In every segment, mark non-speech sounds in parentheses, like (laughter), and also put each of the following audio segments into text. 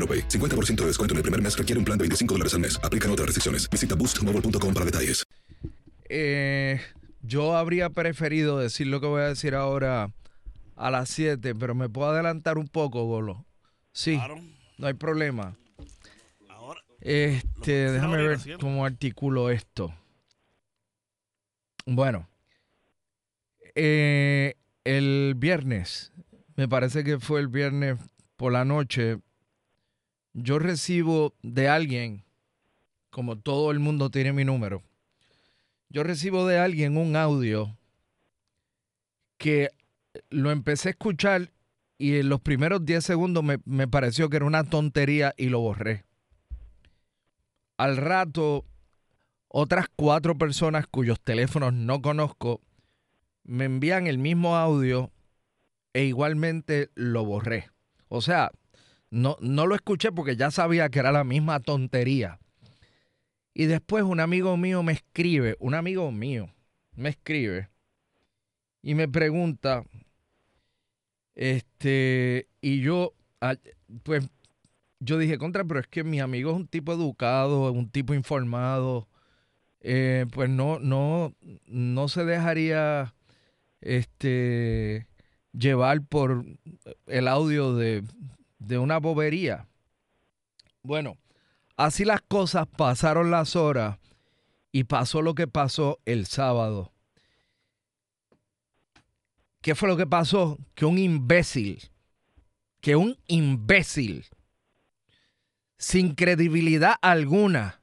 AroPay. 50% de descuento en el primer mes requiere un plan de 25 dólares al mes. Aplican otras restricciones. Visita boostmobile.com para detalles. Eh, yo habría preferido decir lo que voy a decir ahora a las 7, pero me puedo adelantar un poco, Golo. Sí, no hay problema. Este, déjame ver cómo articulo esto. Bueno, eh, el viernes, me parece que fue el viernes por la noche, yo recibo de alguien, como todo el mundo tiene mi número, yo recibo de alguien un audio que lo empecé a escuchar y en los primeros 10 segundos me, me pareció que era una tontería y lo borré. Al rato, otras cuatro personas cuyos teléfonos no conozco me envían el mismo audio e igualmente lo borré. O sea, no, no lo escuché porque ya sabía que era la misma tontería. Y después un amigo mío me escribe, un amigo mío me escribe y me pregunta, este, y yo, pues, yo dije, contra, pero es que mi amigo es un tipo educado, un tipo informado, eh, pues no, no, no se dejaría, este, llevar por el audio de, de una bobería. Bueno, así las cosas pasaron las horas y pasó lo que pasó el sábado. ¿Qué fue lo que pasó? Que un imbécil, que un imbécil, sin credibilidad alguna,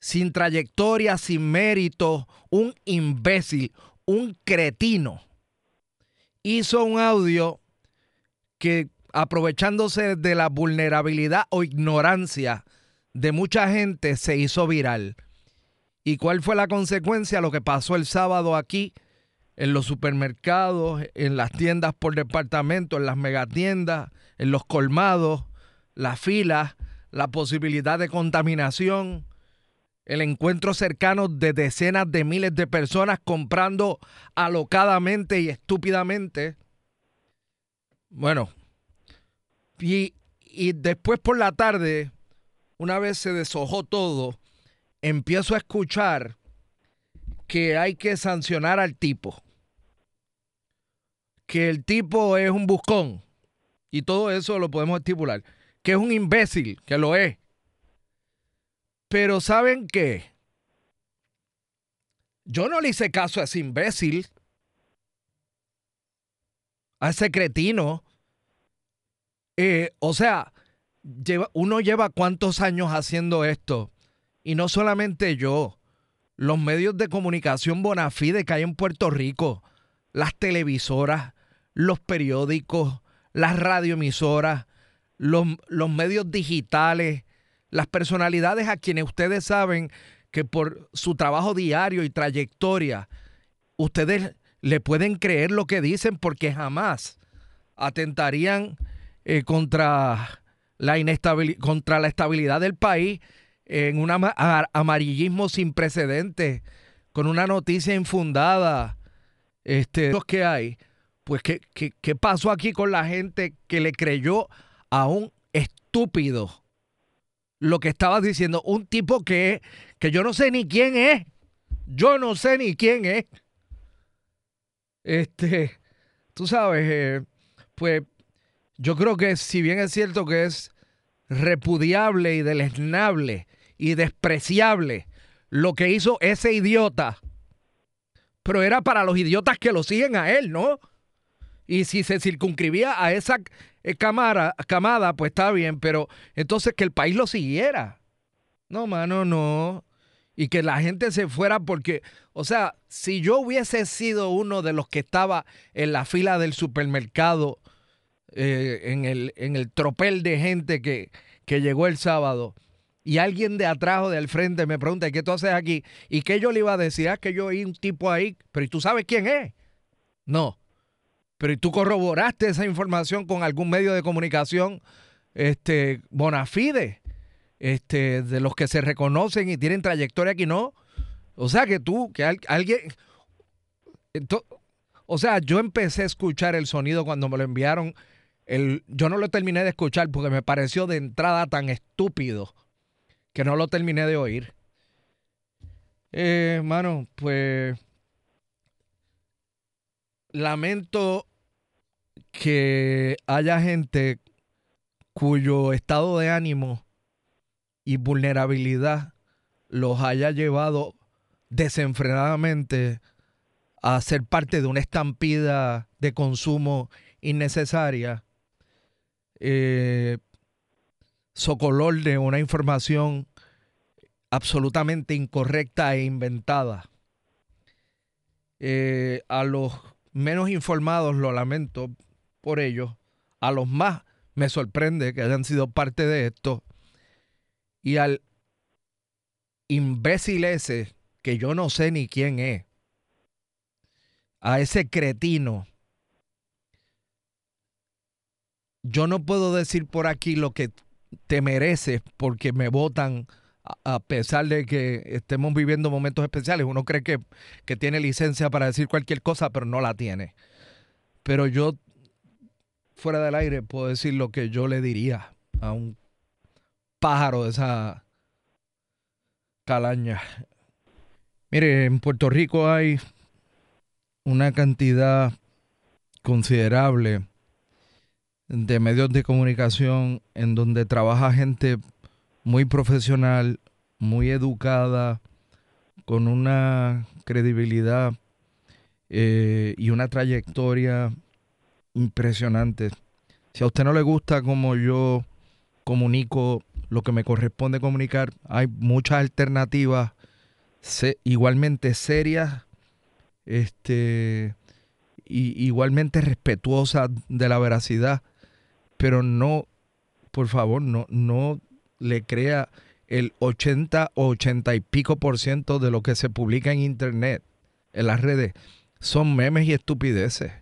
sin trayectoria, sin mérito, un imbécil, un cretino, hizo un audio que aprovechándose de la vulnerabilidad o ignorancia de mucha gente, se hizo viral. ¿Y cuál fue la consecuencia? Lo que pasó el sábado aquí, en los supermercados, en las tiendas por departamento, en las megatiendas, en los colmados, las filas, la posibilidad de contaminación, el encuentro cercano de decenas de miles de personas comprando alocadamente y estúpidamente. Bueno, y, después por la tarde, una vez se deshojó todo, empiezo a escuchar que hay que sancionar al tipo. Que el tipo es un buscón. Y todo eso lo podemos estipular. Que es un imbécil, que lo es. Pero ¿saben qué? Yo no le hice caso a ese imbécil. A ese cretino. Eh, o sea, uno lleva cuántos años haciendo esto. Y no solamente yo, los medios de comunicación bona fide que hay en Puerto Rico, las televisoras, los periódicos, las radioemisoras, los, los medios digitales, las personalidades a quienes ustedes saben que por su trabajo diario y trayectoria, ustedes le pueden creer lo que dicen porque jamás atentarían eh, contra, la contra la estabilidad del país en un amarillismo sin precedentes, con una noticia infundada, este, los que hay. Pues, ¿qué, qué, qué pasó aquí con la gente que le creyó a un estúpido lo que estaba diciendo? Un tipo que, que yo no sé ni quién es. Yo no sé ni quién es. Este, tú sabes, eh, pues yo creo que si bien es cierto que es repudiable y deleznable y despreciable lo que hizo ese idiota, pero era para los idiotas que lo siguen a él, ¿no? Y si se circunscribía a esa eh, camada, camada, pues está bien, pero entonces que el país lo siguiera. No, mano, no. Y que la gente se fuera porque, o sea, si yo hubiese sido uno de los que estaba en la fila del supermercado, eh, en, el, en el tropel de gente que, que llegó el sábado, y alguien de atrás o del frente me pregunta, ¿qué tú haces aquí? ¿Y qué yo le iba a decir? Ah, que yo oí un tipo ahí, pero ¿y tú sabes quién es? No. Pero ¿y tú corroboraste esa información con algún medio de comunicación este, bona fide? Este, de los que se reconocen y tienen trayectoria aquí, no. O sea que tú, que alguien. o sea, yo empecé a escuchar el sonido cuando me lo enviaron. El, yo no lo terminé de escuchar porque me pareció de entrada tan estúpido que no lo terminé de oír. Eh, mano, pues lamento que haya gente cuyo estado de ánimo y vulnerabilidad los haya llevado desenfrenadamente a ser parte de una estampida de consumo innecesaria, eh, socolor de una información absolutamente incorrecta e inventada. Eh, a los menos informados lo lamento por ellos, a los más me sorprende que hayan sido parte de esto y al imbécil ese que yo no sé ni quién es, a ese cretino, yo no puedo decir por aquí lo que te mereces porque me votan a pesar de que estemos viviendo momentos especiales. Uno cree que, que tiene licencia para decir cualquier cosa, pero no la tiene. Pero yo, fuera del aire, puedo decir lo que yo le diría a un pájaro de esa calaña. Mire, en Puerto Rico hay una cantidad considerable de medios de comunicación en donde trabaja gente muy profesional, muy educada, con una credibilidad eh, y una trayectoria impresionante. Si a usted no le gusta como yo comunico lo que me corresponde comunicar, hay muchas alternativas igualmente serias, este, y, igualmente respetuosas de la veracidad, pero no, por favor, no, no le crea el 80 o 80 y pico por ciento de lo que se publica en internet, en las redes, son memes y estupideces.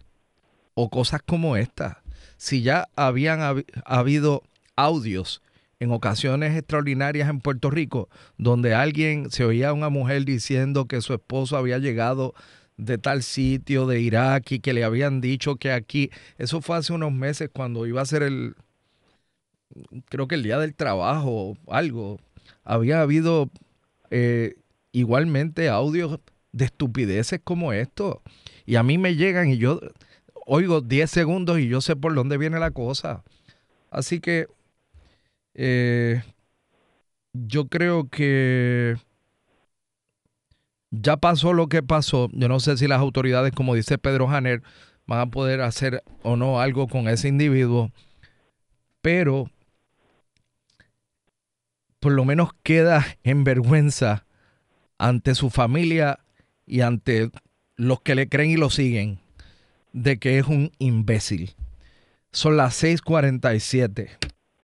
O cosas como esta. Si ya habían habido audios en ocasiones extraordinarias en Puerto Rico, donde alguien se oía a una mujer diciendo que su esposo había llegado de tal sitio de Irak y que le habían dicho que aquí, eso fue hace unos meses cuando iba a ser el, creo que el día del trabajo, algo, había habido eh, igualmente audios de estupideces como esto. Y a mí me llegan y yo oigo 10 segundos y yo sé por dónde viene la cosa. Así que eh, yo creo que ya pasó lo que pasó. Yo no sé si las autoridades, como dice Pedro Janer, van a poder hacer o no algo con ese individuo. Pero por lo menos queda (laughs) en vergüenza ante su familia y ante los que le creen y lo siguen de que es un imbécil. Son las 6:47.